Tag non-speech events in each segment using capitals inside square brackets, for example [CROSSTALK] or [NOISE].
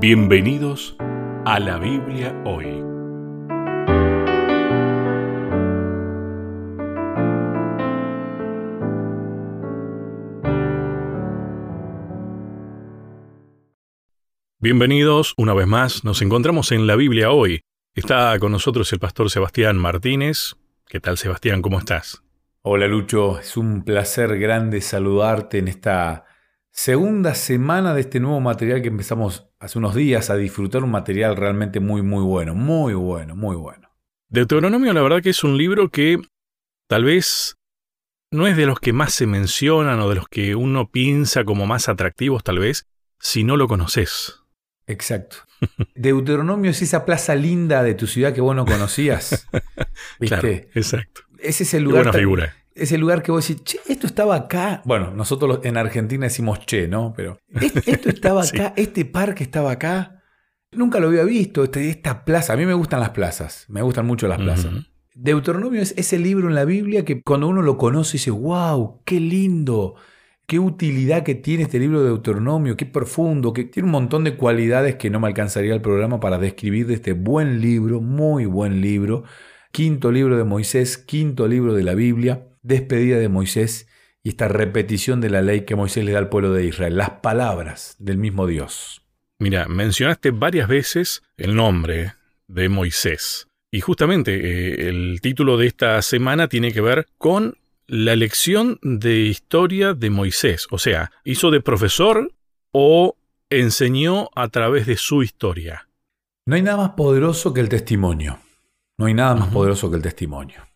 Bienvenidos a la Biblia hoy. Bienvenidos una vez más, nos encontramos en la Biblia hoy. Está con nosotros el pastor Sebastián Martínez. ¿Qué tal Sebastián? ¿Cómo estás? Hola Lucho, es un placer grande saludarte en esta segunda semana de este nuevo material que empezamos hace unos días a disfrutar, un material realmente muy, muy bueno, muy bueno, muy bueno. Deuteronomio la verdad que es un libro que tal vez no es de los que más se mencionan o de los que uno piensa como más atractivos tal vez, si no lo conoces. Exacto. [LAUGHS] Deuteronomio es esa plaza linda de tu ciudad que vos no conocías. [LAUGHS] ¿Viste? Claro, exacto. Ese es el lugar. buena figura es el lugar que vos decís, che, esto estaba acá. Bueno, nosotros en Argentina decimos che, ¿no? Pero [LAUGHS] esto estaba acá, este parque estaba acá. Nunca lo había visto, este, esta plaza. A mí me gustan las plazas, me gustan mucho las plazas. Deuteronomio es ese libro en la Biblia que cuando uno lo conoce dice, wow, qué lindo, qué utilidad que tiene este libro de Deuteronomio, qué profundo, que tiene un montón de cualidades que no me alcanzaría el programa para describir de este buen libro, muy buen libro. Quinto libro de Moisés, quinto libro de la Biblia despedida de Moisés y esta repetición de la ley que Moisés le da al pueblo de Israel, las palabras del mismo Dios. Mira, mencionaste varias veces el nombre de Moisés. Y justamente eh, el título de esta semana tiene que ver con la lección de historia de Moisés. O sea, ¿hizo de profesor o enseñó a través de su historia? No hay nada más poderoso que el testimonio. No hay nada más poderoso que el testimonio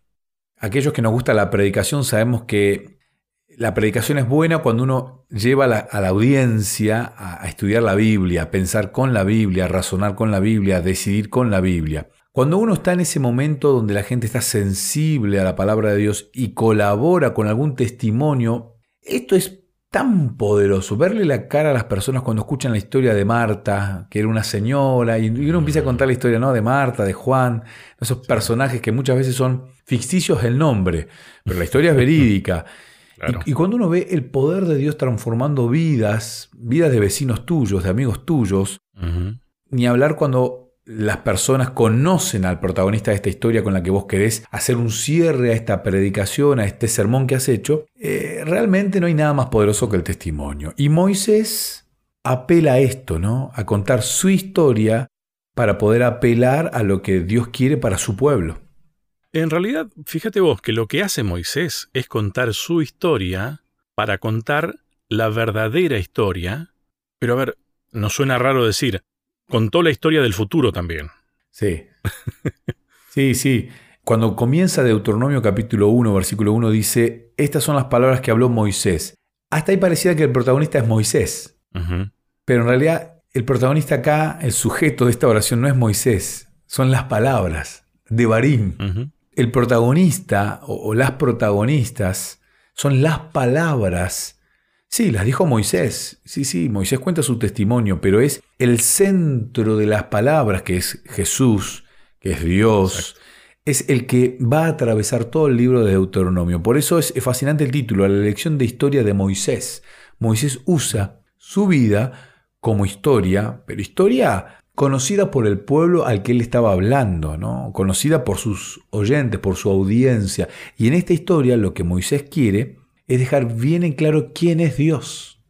aquellos que nos gusta la predicación sabemos que la predicación es buena cuando uno lleva a la, audiencia a, estudiar la Biblia, a pensar con la Biblia, a razonar con la Biblia, a decidir con la Biblia. Cuando uno está en ese momento donde la gente está sensible a la palabra de Dios y colabora con algún testimonio, esto es tan poderoso, verle la cara a las personas cuando escuchan la historia de Marta, que era una señora, y uno empieza a contar la historia ¿no? de Marta, de Juan, esos personajes que muchas veces son ficticios el nombre, pero la historia es verídica. [LAUGHS] Y, cuando uno ve el poder de Dios transformando vidas, vidas de vecinos tuyos, de amigos tuyos, ni hablar cuando las personas conocen al protagonista de esta historia con la que vos querés hacer un cierre a esta predicación, a este sermón que has hecho, eh, realmente no hay nada más poderoso que el testimonio. Y Moisés apela a esto, ¿no? A contar su historia para poder apelar a lo que Dios quiere para su pueblo. En realidad, fíjate vos que lo que hace Moisés es contar su historia para contar la verdadera historia. Pero a ver, nos suena raro decir, contó la historia del futuro también. Sí. [LAUGHS] sí, sí. Cuando comienza Deuteronomio capítulo 1, versículo 1 dice, estas son las palabras que habló Moisés. Hasta ahí parecía que el protagonista es Moisés. Pero en realidad el protagonista acá, el sujeto de esta oración no es Moisés, son las palabras de Barín. El protagonista o las protagonistas son las palabras Sí, las dijo Moisés. Sí, sí, Moisés cuenta su testimonio, pero es el centro de las palabras, que es Jesús, que es Dios, es el que va a atravesar todo el libro de Deuteronomio. Por eso es fascinante el título, la lección de historia de Moisés. Moisés usa su vida como historia, pero historia conocida por el pueblo al que él estaba hablando, ¿no? conocida por sus oyentes, por su audiencia. Y en esta historia lo que Moisés quiere es dejar bien en claro quién es Dios.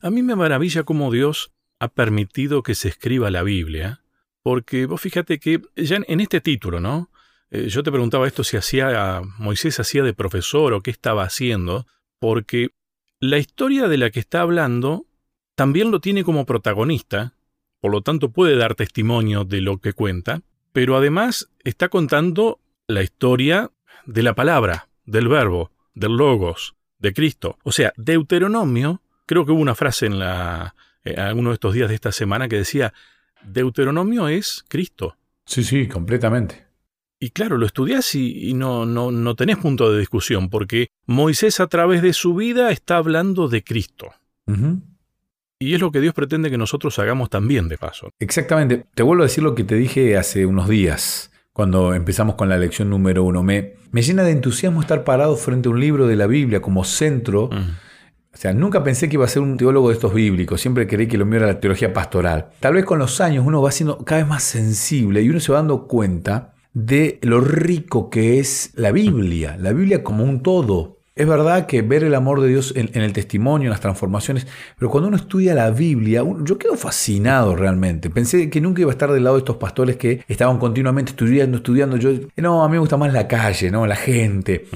A mí me maravilla cómo Dios ha permitido que se escriba la Biblia, porque vos fíjate que ya en este título, ¿no? Eh, yo te preguntaba esto si hacía Moisés hacía de profesor o qué estaba haciendo, porque la historia de la que está hablando también lo tiene como protagonista, por lo tanto puede dar testimonio de lo que cuenta, pero además está contando la historia de la palabra, del verbo, del Logos, de Cristo. O sea, Deuteronomio, creo que hubo una frase en la, eh, alguno de estos días de esta semana que decía, Deuteronomio es Cristo. Sí, sí, completamente. Y claro, lo estudias y, no, no, no tenés punto de discusión, porque Moisés a través de su vida está hablando de Cristo. Y es lo que Dios pretende que nosotros hagamos también de paso. Exactamente. Te vuelvo a decir lo que te dije hace unos días cuando empezamos con la lección número uno. Me, me llena de entusiasmo estar parado frente a un libro de la Biblia como centro, O sea, nunca pensé que iba a ser un teólogo de estos bíblicos, siempre creí que lo mío era la teología pastoral. Tal vez con los años uno va siendo cada vez más sensible y uno se va dando cuenta de lo rico que es la Biblia, la Biblia como un todo. Es verdad que ver el amor de Dios en, el testimonio, en las transformaciones, pero cuando uno estudia la Biblia, yo quedo fascinado realmente. Pensé que nunca iba a estar del lado de estos pastores que estaban continuamente estudiando, estudiando. Yo, no, a mí me gusta más la calle, ¿no? la gente.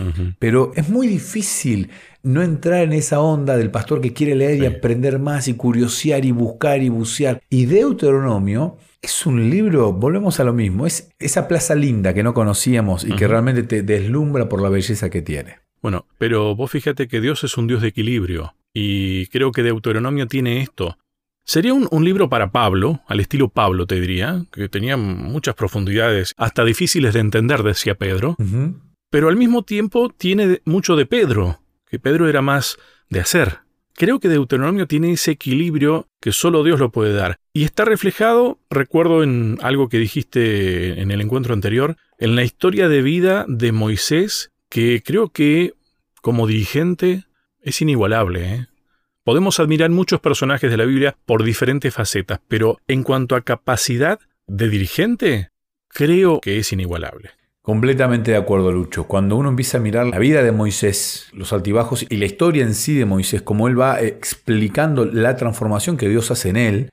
Pero es muy difícil no entrar en esa onda del pastor que quiere leer y aprender más y curiosear y buscar y bucear. Y Deuteronomio es un libro, volvemos a lo mismo, es esa plaza linda que no conocíamos y que realmente te deslumbra por la belleza que tiene. Bueno, pero vos fíjate que Dios es un Dios de equilibrio, y creo que Deuteronomio tiene esto. Sería un, libro para Pablo, al estilo Pablo te diría, que tenía muchas profundidades, hasta difíciles de entender, decía Pedro, pero al mismo tiempo tiene mucho de Pedro, que Pedro era más de hacer. Creo que Deuteronomio tiene ese equilibrio que solo Dios lo puede dar. Y está reflejado, recuerdo en algo que dijiste en el encuentro anterior, en la historia de vida de Moisés que creo que como dirigente es inigualable. ¿eh? Podemos admirar muchos personajes de la Biblia por diferentes facetas, pero en cuanto a capacidad de dirigente, creo que es inigualable. Completamente de acuerdo, Lucho. Cuando uno empieza a mirar la vida de Moisés, los altibajos y la historia en sí de Moisés, como él va explicando la transformación que Dios hace en él,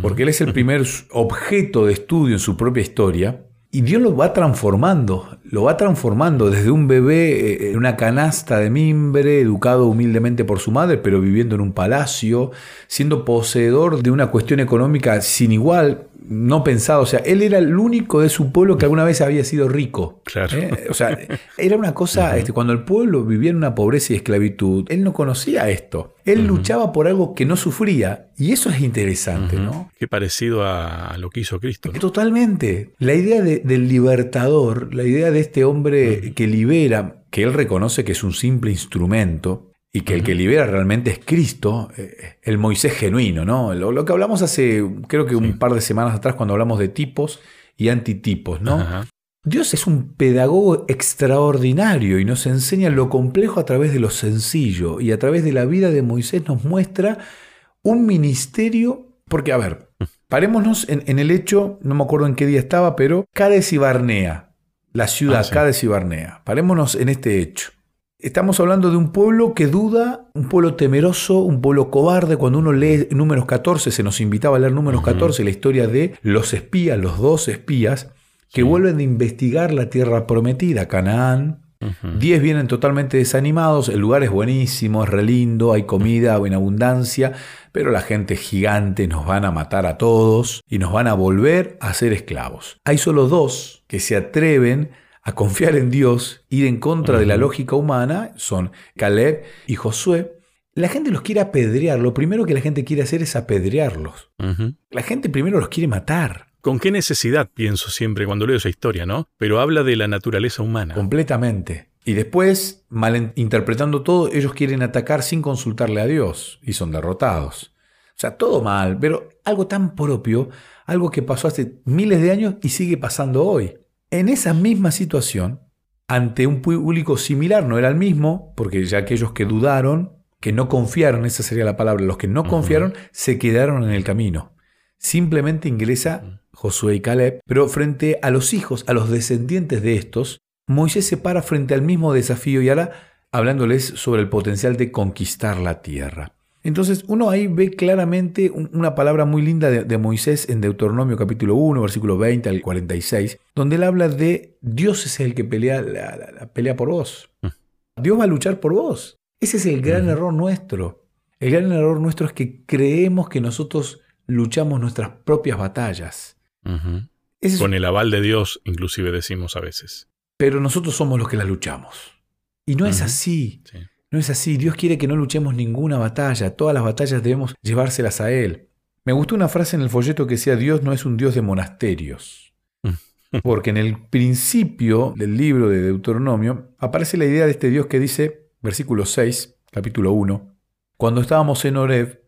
porque él es el primer objeto de estudio en su propia historia, y Dios lo va transformando, lo va transformando desde un bebé eh, en una canasta de mimbre, educado humildemente por su madre, pero viviendo en un palacio, siendo poseedor de una cuestión económica sin igual, no pensado. O sea, él era el único de su pueblo que alguna vez había sido rico. Claro. ¿Eh? O sea, era una cosa, este, cuando el pueblo vivía en una pobreza y esclavitud, él no conocía esto. Él luchaba por algo que no sufría. Y eso es interesante, ¿no? Qué parecido a lo que hizo Cristo. Totalmente. La idea del libertador, la idea de este hombre que libera, que él reconoce que es un simple instrumento, y que el que libera realmente es Cristo, eh, el Moisés genuino, ¿no? Lo, que hablamos hace, creo que un par de semanas atrás cuando hablamos de tipos y antitipos, ¿no? Dios es un pedagogo extraordinario y nos enseña lo complejo a través de lo sencillo y a través de la vida de Moisés nos muestra un ministerio, porque a ver, [LAUGHS] parémonos en, el hecho, no me acuerdo en qué día estaba, pero Cades y Barnea, la ciudad ah, y Barnea, parémonos en este hecho. Estamos hablando de un pueblo que duda, un pueblo temeroso, un pueblo cobarde. Cuando uno lee números 14, se nos invitaba a leer números 14, la historia de los espías, los dos espías, que vuelven a investigar la tierra prometida, Canaán. Diez vienen totalmente desanimados, el lugar es buenísimo, es re lindo, hay comida en abundancia, pero la gente es gigante, nos van a matar a todos y nos van a volver a ser esclavos. Hay solo dos que se atreven a confiar en Dios, ir en contra de la lógica humana, son Caleb y Josué. La gente los quiere apedrear. Lo primero que la gente quiere hacer es apedrearlos. La gente primero los quiere matar. ¿Con qué necesidad pienso siempre cuando leo esa historia, no? Pero habla de la naturaleza humana. Completamente. Y después, malinterpretando todo, ellos quieren atacar sin consultarle a Dios y son derrotados. O sea, todo mal, pero algo tan propio, algo que pasó hace miles de años y sigue pasando hoy. En esa misma situación, ante un público similar, no era el mismo, porque ya aquellos que dudaron, que no confiaron, esa sería la palabra, los que no confiaron, se quedaron en el camino. Simplemente ingresa Josué y Caleb, pero frente a los hijos, a los descendientes de estos, Moisés se para frente al mismo desafío y ahora hablándoles sobre el potencial de conquistar la tierra. Entonces uno ahí ve claramente una palabra muy linda de, Moisés en Deuteronomio capítulo 1, versículo 20 al 46, donde él habla de Dios es el que pelea, la, pelea por vos. Mm. Dios va a luchar por vos. Ese es el gran error nuestro. El gran error nuestro es que creemos que nosotros luchamos nuestras propias batallas. Con el aval de Dios, inclusive decimos a veces. Pero nosotros somos los que las luchamos. Y no es así. No es así, Dios quiere que no luchemos ninguna batalla, todas las batallas debemos llevárselas a Él. Me gustó una frase en el folleto que decía, Dios no es un Dios de monasterios. [LAUGHS] Porque en el principio del libro de Deuteronomio aparece la idea de este Dios que dice, versículo 6, capítulo 1, cuando estábamos en Oreb,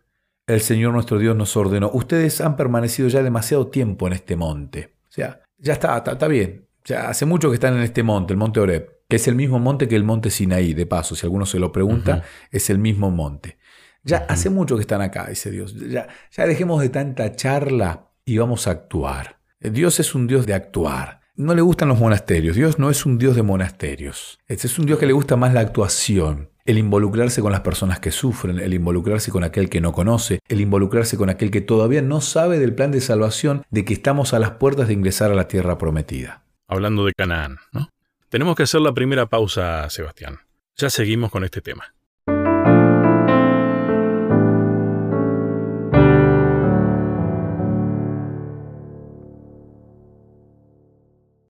el Señor nuestro Dios nos ordenó, ustedes han permanecido ya demasiado tiempo en este monte. O sea, ya está, está, está bien. Ya hace mucho que están en este monte, el monte Oreb que es el mismo monte que el monte Sinaí, de paso, si alguno se lo pregunta, es el mismo monte. Ya hace mucho que están acá, dice Dios. Ya, ya dejemos de tanta charla y vamos a actuar. Dios es un Dios de actuar. No le gustan los monasterios. Dios no es un Dios de monasterios. Este es un Dios que le gusta más la actuación el involucrarse con las personas que sufren, el involucrarse con aquel que no conoce, el involucrarse con aquel que todavía no sabe del plan de salvación, de que estamos a las puertas de ingresar a la tierra prometida. Hablando de Canaán, ¿no? Tenemos que hacer la primera pausa, Sebastián. Ya seguimos con este tema.